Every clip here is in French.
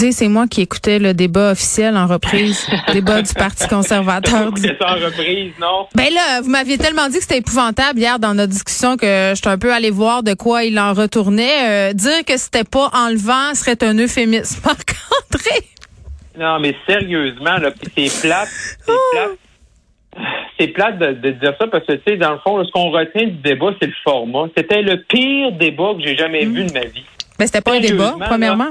Excusez, c'est moi qui écoutais le débat officiel en reprise, débat du Parti conservateur. du- en reprise, non? Ben là, vous m'aviez tellement dit que c'était épouvantable hier dans notre discussion que j'étais un peu allé voir de quoi il en retournait. Euh, dire que c'était pas enlevant serait un euphémisme. Marc-André. Non, mais sérieusement, là, c'est plate, c'est plate. C'est plate de, de dire ça parce que, tu sais, dans le fond, là, ce qu'on retient du débat, c'est le format. C'était le pire débat que j'ai jamais vu de ma vie. Ben c'était pas un débat, premièrement.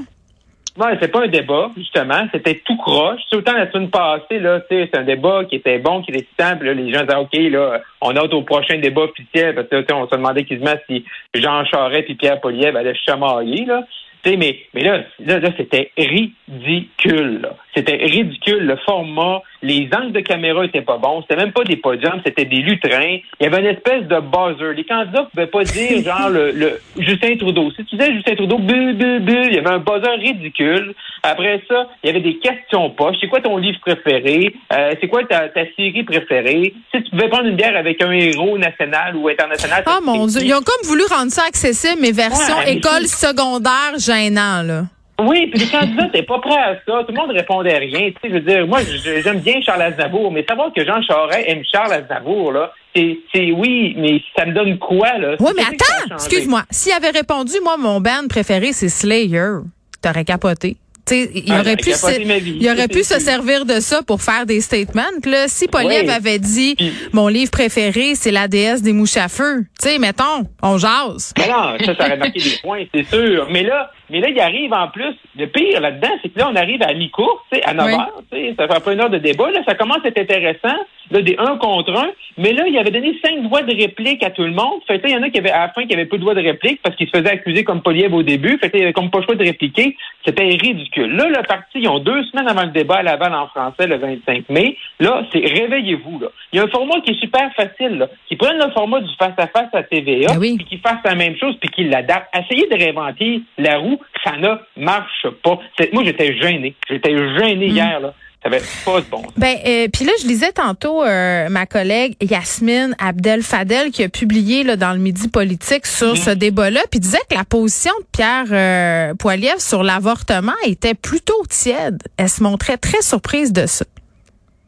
Ouais, c'est pas un débat, justement. C'était tout croche. C'est autant la semaine passée, là, c'est un débat qui était bon, qui était simple. Là, les gens disaient, OK, là, on hâte au prochain débat officiel, parce que, on se demandait quasiment si Jean Charest et Pierre Poliev allaient se chamailler, là. Tu sais, mais, mais là, là, là, c'était ridicule. C'était ridicule. Le format, les angles de caméra étaient pas bons. C'était même pas des podiums, c'était des lutrins. Il y avait une espèce de buzzer. Les candidats pouvaient pas dire, genre, le, le Justin Trudeau. Si tu disais Justin Trudeau, bu, bu, bu, il y avait un buzzer ridicule. Après ça, il y avait des questions poches. C'est quoi ton livre préféré? Euh, c'est quoi ta, ta série préférée? Si tu pouvais prendre une bière avec un héros national ou international. Ah mon Dieu, ils ont comme voulu rendre ça accessible, mais version Ouais, mais école secondaire gênant là. Oui, puis les candidats n'étaient pas prêts à ça. Tout le monde répondait à rien. Tu sais, je veux dire, moi, j'aime bien Charles Aznavour, mais savoir que Jean Charest aime Charles Aznavour, là, c'est, c'est oui, mais ça me donne quoi, là? Oui, mais attends, excuse-moi. S'il avait répondu, moi, mon band préféré, c'est Slayer, t'aurais capoté. Tu sais, il Ah, aurait pu, se, vie, il aurait pu se servir de ça pour faire des statements. Puis Là, si Poliev Oui. avait dit Puis- mon livre préféré, c'est la déesse des mouches à feu. Tu sais, mettons, on jase. Mais non, ça, ça aurait marqué des points, c'est sûr. Mais là, mais là, il arrive en plus. Le pire là-dedans, c'est que là, on arrive à mi-course, tu sais, à 9 Oui. heures, tu sais, ça fait pas une heure de débat. Là, ça commence à être intéressant, là, des un contre un. Mais là, il avait donné cinq droits de réplique à tout le monde. Fait que là, il y en a qui avaient, à la fin, qui avaient peu de droits de réplique parce qu'ils se faisaient accuser comme Poliev au début. Fait que là, il avait comme pas le choix de répliquer. C'était ridicule. Là, le parti, ils ont deux semaines avant le débat à Laval en français, le 25 mai. Là, c'est réveillez-vous, là. Il y a un format qui est super facile, là. Qui prennent le format du face-à-face à TVA, Ben oui. puis qu'ils fassent la même chose, puis qu'ils l'adaptent. Essayez de réinventer la roue, ça ne marche pas. Moi, j'étais gêné. J'étais gêné hier, là. Ça avait pas de bon sens. Ben, euh, puis là, je lisais tantôt euh, ma collègue Yasmine Abdel Fadel qui a publié là, dans le Midi Politique sur ce débat-là, puis disait que la position de Pierre euh, Poilievre sur l'avortement était plutôt tiède. Elle se montrait très surprise de ça.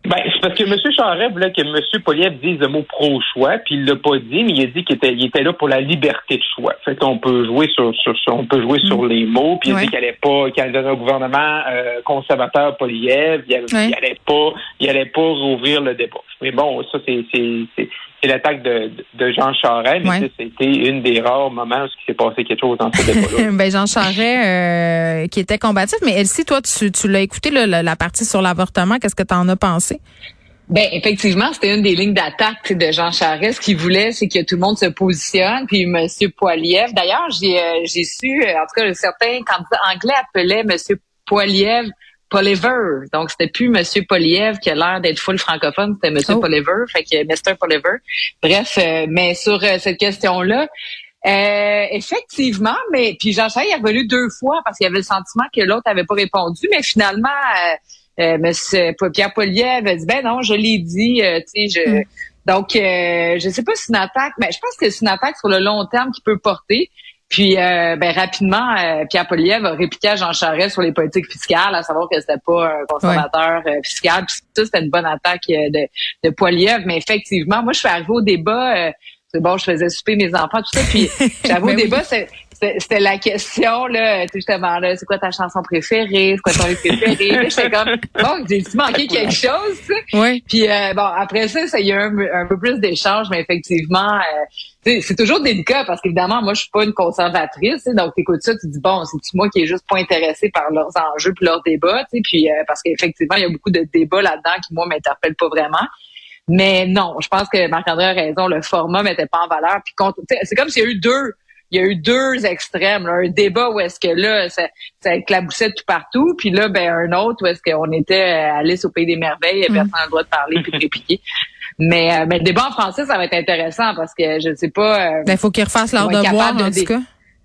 Ben, c'est parce que M. Charest voulait que M. Poliev dise le mot pro-choix, puis il l'a pas dit, mais il a dit qu'il était, il était là pour la liberté de choix. Fait qu'on peut jouer sur, sur, sur- on peut jouer sur les mots, puis il a Ouais. dit qu'il allait pas, qu'il allait donner un gouvernement euh, conservateur Poliev, il, Ouais. il allait pas, il allait pas rouvrir le débat. Mais bon, ça c'est, c'est, c'est, c'est l'attaque de, Jean Charest, mais Ouais. ça, c'était une des rares moments où il s'est passé quelque chose dans ce débat-là. ben Jean Charest euh, qui était combatif, mais Elsie, toi, tu, tu l'as écouté là, la, la partie sur l'avortement. Qu'est-ce que tu en as pensé? Ben effectivement, c'était une des lignes d'attaque de Jean Charest. Ce qu'il voulait, c'est que tout le monde se positionne. Puis Monsieur Poiliev, d'ailleurs, j'ai euh, j'ai su, euh, en tout cas, certains candidats anglais appelaient Monsieur Poiliev Poliver. Donc c'était plus Monsieur Poliev qui a l'air d'être full francophone, c'était Monsieur Oh. Poliver, fait que Mr Poliver. Bref, euh, mais sur euh, cette question-là. Euh, effectivement, mais puis Jean Charest est revenu deux fois parce qu'il avait le sentiment que l'autre avait pas répondu, mais finalement, euh, euh, Monsieur Pierre Poliev a dit ben non, je l'ai dit, euh, tu sais, je. Mm. Donc, euh, je sais pas si c'est une attaque, mais je pense que c'est une attaque sur le long terme qui peut porter. Puis, euh, ben, rapidement, euh, Pierre Poliev a répliqué à Jean Charest sur les politiques fiscales, à savoir que c'était pas un conservateur euh, fiscal. Puis ça, c'était une bonne attaque euh, de, de Poliev. Mais effectivement, moi, je suis arrivée au débat. euh, c'est bon, je faisais souper mes enfants, tout ça. Puis, j'avoue, Ben au oui. débat, c'est- c'était la question, là, tu sais, justement, là, c'est quoi ta chanson préférée? C'est quoi ton livre préféré? J'étais comme, bon, j'ai-tu manqué quelque chose, tu sais? Oui. Puis euh, bon, après ça, ça il y a eu un, un peu plus d'échanges, mais effectivement, euh, c'est toujours délicat parce qu'évidemment, moi, je suis pas une conservatrice, donc t'écoutes ça, tu dis bon, c'est moi qui est juste pas intéressé par leurs enjeux puis leurs débats, tu sais, puis euh, parce qu'effectivement, il y a beaucoup de débats là-dedans qui moi m'interpellent pas vraiment. Mais non, je pense que Marc-André a raison, le format mettait pas en valeur. Puis c'est comme s'il y a eu deux il y a eu deux extrêmes. là. Un débat où est-ce que là, ça, ça éclaboussait tout partout, puis là, ben un autre où est-ce qu'on était à Alice au pays des merveilles, et personne n'a le droit de parler puis de répliquer. Mais, euh, mais le débat en français, ça va être intéressant parce que je ne sais pas. euh, Ben, il faut qu'ils refassent leur devoir, en de tout dé- cas.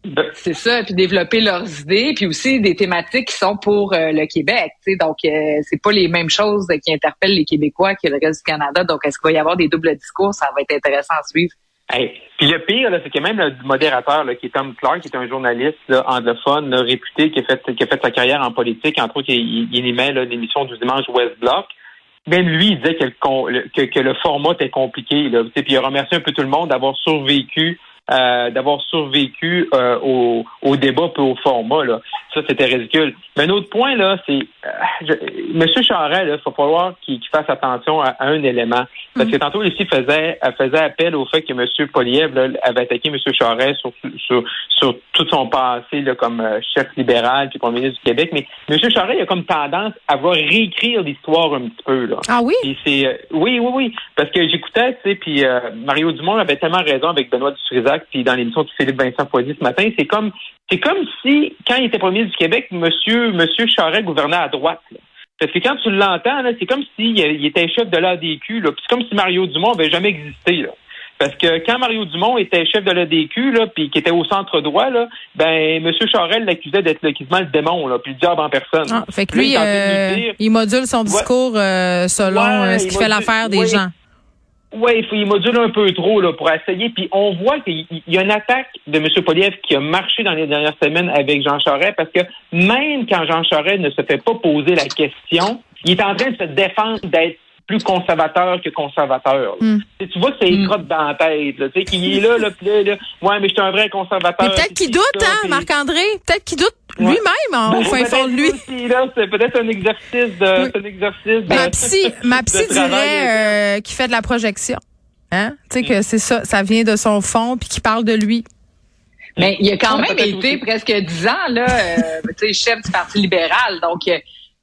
Ben, c'est ça, puis développer leurs idées, puis aussi des thématiques qui sont pour euh, le Québec. tu sais. Donc, euh, c'est pas les mêmes choses qui interpellent les Québécois que le reste du Canada. Donc, est-ce qu'il va y avoir des doubles discours? Ça va être intéressant à suivre. Hey. Puis le pire, c'est que même le modérateur, là, qui est Tom Clark, qui est un journaliste là, anglophone, là, réputé, qui a, fait, qui a fait sa carrière en politique, entre autres, il, il animait l'émission du dimanche West Block. Même lui, il disait que le, que, que le format était compliqué. Là, puis il a remercié un peu tout le monde d'avoir survécu euh, d'avoir survécu euh, au, au débat puis au format. Là. Ça, c'était ridicule. Mais un autre point, là, c'est euh, Monsieur Charest, il va falloir qu'il fasse attention à, à un élément. Parce que tantôt, ici, faisait, faisait appel au fait que M. Poliev là, avait attaqué M. Charest sur, sur, sur tout son passé là, comme euh, chef libéral puis premier ministre du Québec. Mais M. Charest il a comme tendance à vouloir réécrire l'histoire un petit peu. Là. Ah oui? Puis c'est euh, oui, oui, oui, parce que j'écoutais, tu sais, puis euh, Mario Dumont avait tellement raison avec Benoît Dutrisac, puis dans l'émission de Philippe Vincent Foisy ce matin, c'est comme c'est comme si quand il était premier du Québec, Monsieur Monsieur Charest gouvernait à droite. là. Parce que quand tu l'entends, c'est comme s'il il était chef de l'ADQ. Puis c'est comme si Mario Dumont avait jamais existé, là. Parce que quand Mario Dumont était chef de l'ADQ, là, puis qui était au centre droit, là, ben, M. Charest l'accusait d'être le- quasiment le démon, là, puis le diable en personne. Ah, fait que lui, euh, il module son discours euh, selon Ouais, euh, ce qui fait l'affaire des ouais. gens. Oui, il, faut- module un peu trop là, pour essayer. Puis on voit qu'il il y a une attaque de M. Poliev qui a marché dans les dernières semaines avec Jean Charest parce que même quand Jean Charest ne se fait pas poser la question, il est en train de se défendre d'être plus conservateur que conservateur. Mm. Tu vois que c'est Mm. dans la tête. Là, tu sais, qu'il est là, là, puis là, là, ouais, mais je suis un vrai conservateur. Mais peut-être qu'il doute, ça, hein, puis- Marc-André? Peut-être qu'il doute Ouais. lui-même en- Ben, au fin peut-être fond de lui. C'est peut-être un exercice de, Oui. c'est un exercice de, Ma psy, ma psy de dirait euh, qu'il fait de la projection. Hein? Tu sais que c'est ça, ça vient de son fond puis qu'il parle de lui. Mais il a quand Ouais, même été aussi. presque dix ans là, euh, tu sais, chef du Parti libéral. Donc, euh,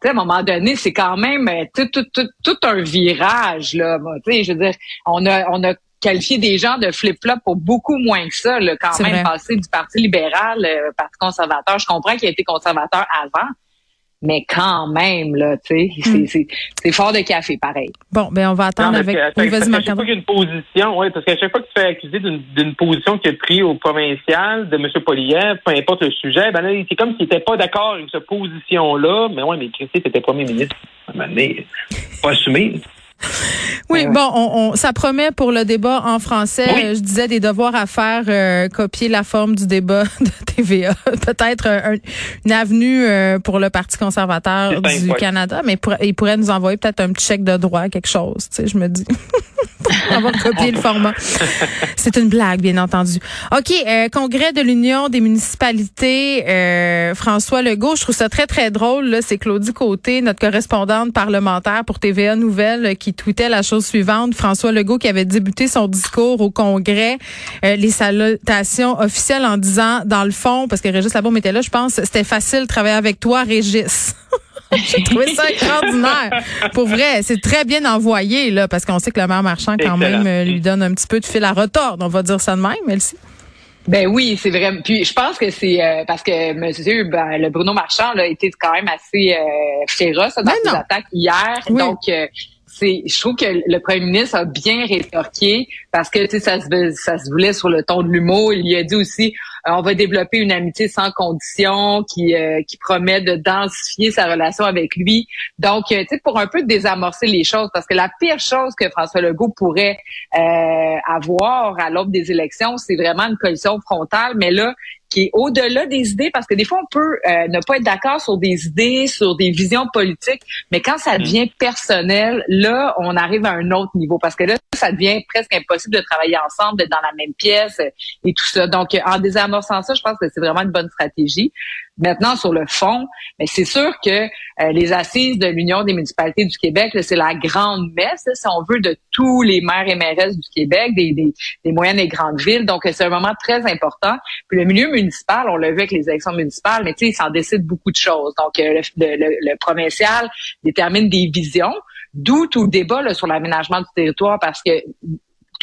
à un moment donné, c'est quand même euh, tout, tout, tout, tout un virage là. Je veux dire, on a, on a qualifié des gens de flip-flop pour beaucoup moins que ça. Là, quand même vrai. passé du Parti libéral, euh, Parti conservateur. Je comprends qu'il a été conservateur avant. Mais quand même, là, tu sais, c'est- c'est fort de café, pareil. Bon, ben on va Non, attendre mais avec. que- Oui, parce qu'il y a une position, oui, parce qu'à chaque fois que tu fais accuser d'une position qu'il a prise au provincial de M. Poliev, peu importe le sujet, ben là, c'est comme s'il n'était pas d'accord avec cette position-là. Mais ouais, mais Christy, c'était premier ministre. À un moment donné, pas assumé. Oui, bon, on, on- ça promet pour le débat en français. Oui. Je disais des devoirs à faire, euh, copier la forme du débat de TVA. Peut-être un- une avenue euh, pour le Parti conservateur C'est du simple, ouais. Canada, mais pour- il pourrait nous envoyer peut-être un petit chèque de droit, quelque chose. Tu sais, je me dis. on va copier le format. C'est une blague, bien entendu. OK, euh, congrès de l'Union des municipalités, euh, François Legault, je trouve ça très, très drôle. là. C'est Claudie Côté, notre correspondante parlementaire pour TVA Nouvelles, euh, qui tweetait la chose suivante. François Legault qui avait débuté son discours au congrès, euh, les salutations officielles en disant, dans le fond, parce que Régis Labaume était là, je pense, c'était facile de travailler avec toi, Régis. J'ai trouvé ça extraordinaire. Pour vrai, c'est très bien envoyé, là, parce qu'on sait que le maire marchand, quand Excellent. même, euh, lui donne un petit peu de fil à retordre. On va dire ça de même, Elsie. Ben oui, c'est vrai. Puis je pense que c'est euh, parce que Monsieur ben, le Bruno Marchand là, était quand même assez euh, féroce dans Ben ses non. attaques hier. Oui. Donc euh, c'est, je trouve que le premier ministre a bien rétorqué parce que tu sais ça se ça se voulait sur le ton de l'humour. Il a dit aussi euh, on va développer une amitié sans condition qui euh, qui promet de densifier sa relation avec lui. Donc euh, tu sais pour un peu désamorcer les choses. Parce que la pire chose que François Legault pourrait euh, avoir à l'aube des élections, c'est vraiment une coalition frontale, mais là, qui est au-delà des idées, parce que des fois, on peut euh, ne pas être d'accord sur des idées, sur des visions politiques, mais quand ça devient personnel, là, on arrive à un autre niveau, parce que là, ça devient presque impossible de travailler ensemble, d'être dans la même pièce euh, et tout ça. Donc, euh, en désamorçant ça, je pense que c'est vraiment une bonne stratégie. Maintenant, sur le fond, mais c'est sûr que euh, les assises de l'Union des municipalités du Québec, c'est la grande messe, si on veut, de tous les maires et mairesses du Québec, des, des, moyennes et grandes villes. Donc, c'est un moment très important. Puis le milieu municipal, on l'a vu avec les élections municipales, mais tu sais, il s'en décide beaucoup de choses. Donc, le- le provincial détermine des visions, d'où tout le débat là, sur l'aménagement du territoire, parce que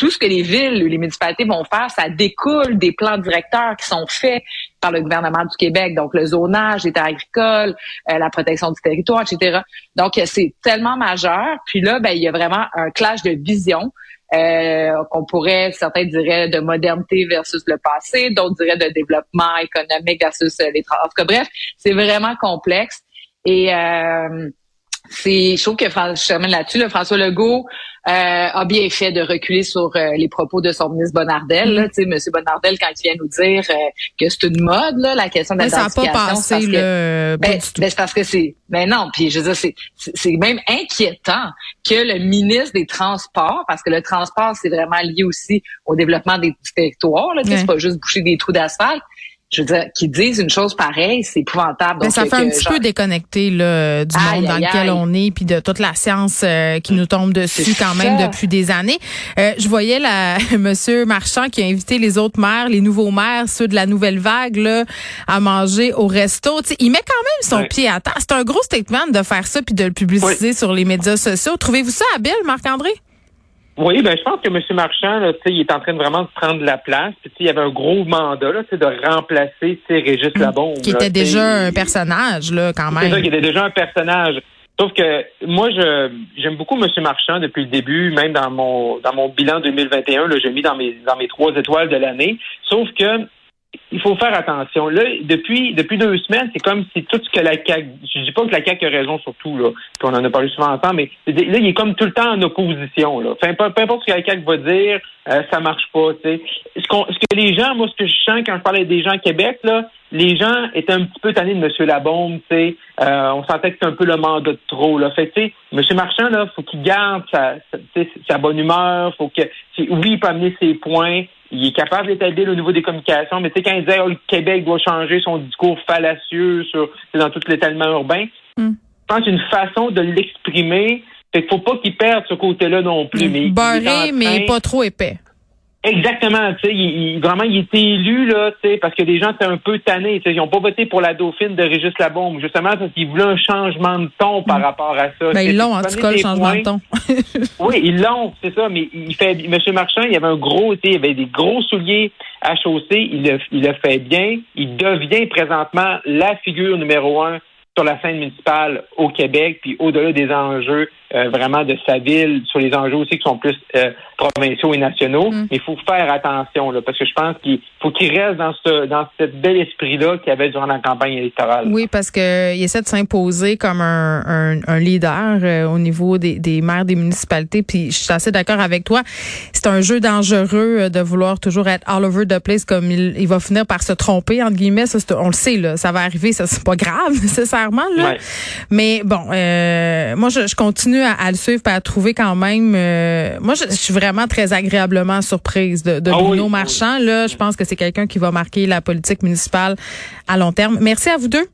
tout ce que les villes ou les municipalités vont faire, ça découle des plans directeurs qui sont faits par le gouvernement du Québec, donc le zonage, les terres agricoles, euh, la protection du territoire, etc. Donc, c'est tellement majeur. Puis là, ben, il y a vraiment un clash de vision. Euh, qu'on pourrait, certains diraient de modernité versus le passé, d'autres diraient de développement économique versus les transports. Bref, c'est vraiment complexe. Et euh, c'est, je trouve que je termine là-dessus. Là, François Legault euh, a bien fait de reculer sur euh, les propos de son ministre Bonardel. Là, mm. Monsieur Bonardel, quand il vient nous dire euh, que c'est une mode, là, la question de ça n'a pas passé, ben, ben, c'est parce que c'est, mais ben non, puis je veux dire, c'est, c'est même inquiétant que le ministre des Transports, parce que le transport, c'est vraiment lié aussi au développement des territoires. Là, C'est pas juste boucher des trous d'asphalte je veux dire, qu'ils disent une chose pareille, c'est épouvantable. Mais ça fait un petit peu déconnecté là, du monde dans lequel on est, puis de toute la science euh, qui nous tombe dessus quand même depuis des années. Euh, je voyais la Monsieur Marchand qui a invité les autres maires, les nouveaux maires, ceux de la nouvelle vague, là, à manger au resto. il met quand même son pied à terre. C'est un gros statement de faire ça puis de le publiciser sur les médias sociaux. Trouvez-vous ça habile, Marc-André? Oui, ben je pense que M. Marchand, là, il est en train de vraiment prendre la place. Puis, il y avait un gros mandat là, de remplacer Régis mmh. Labombe. Qui était déjà un personnage, là, quand même. C'est ça, qui était déjà un personnage. Sauf que moi, je j'aime beaucoup M. Marchand depuis le début, même dans mon dans mon bilan 2021, là, j'ai mis dans mes dans mes trois étoiles de l'année. Sauf que il faut faire attention. Là, depuis depuis deux semaines, c'est comme si tout ce que la CAQ, je dis pas que la CAQ a raison sur tout, là, puis on en a parlé souvent ensemble, mais là, il est comme tout le temps en opposition. Là. Enfin, peu, importe ce que la CAQ va dire, euh, ça marche pas. sais. Ce, qu'on, ce que les gens, moi, ce que je sens quand je parlais des gens à Québec, là, les gens étaient un petit peu tannés de M. Labombe, tu sais. Euh, on sentait que c'était un peu le mandat de trop. Là. Fait tu sais, M. Marchand, là, faut qu'il garde sa, sa, sa bonne humeur, faut que. Oui, il peut amener ses points, il est capable d'établir au niveau des communications, mais tu sais, quand il dit oh, le Québec doit changer son discours fallacieux sur dans tout l'étalement urbain, mm. je pense une façon de l'exprimer. Fait qu'il faut pas qu'il perde ce côté-là non plus. Mm. Mais Barré, mais pas trop épais. Exactement, tu sais, il, vraiment, il était élu, là, tu sais, parce que les gens étaient un peu tannés, ils n'ont pas voté pour la dauphine de Régis Labombe, justement parce qu'ils voulaient un changement de ton par mm. rapport à ça. Ben, ils l'ont, en tout cas, le changement de ton. oui, ils l'ont, c'est ça, mais il fait, M. Marchand, il avait un gros, tu sais, il avait des gros souliers à chausser, il le, il le fait bien, il devient présentement la figure numéro un sur la scène municipale au Québec, puis au-delà des enjeux euh, vraiment de sa ville, sur les enjeux aussi qui sont plus euh, provinciaux et nationaux. Mm. Mais il faut faire attention, là, parce que je pense qu'il faut qu'il reste dans ce dans cet bel esprit-là qu'il y avait durant la campagne électorale. Oui, parce qu'il essaie de s'imposer comme un, un, leader euh, au niveau des, des maires des municipalités. Puis je suis assez d'accord avec toi. C'est un jeu dangereux de vouloir toujours être all over the place comme il, il va finir par se tromper, entre guillemets. Ça, on le sait, là, ça va arriver, ça c'est pas grave nécessairement. Là. Mais bon, moi je, je continue à, le suivre et à trouver quand même. Euh, moi, je, suis vraiment très agréablement surprise de, de ah Bruno Marchand. Là, je pense que c'est quelqu'un qui va marquer la politique municipale à long terme. Merci à vous deux.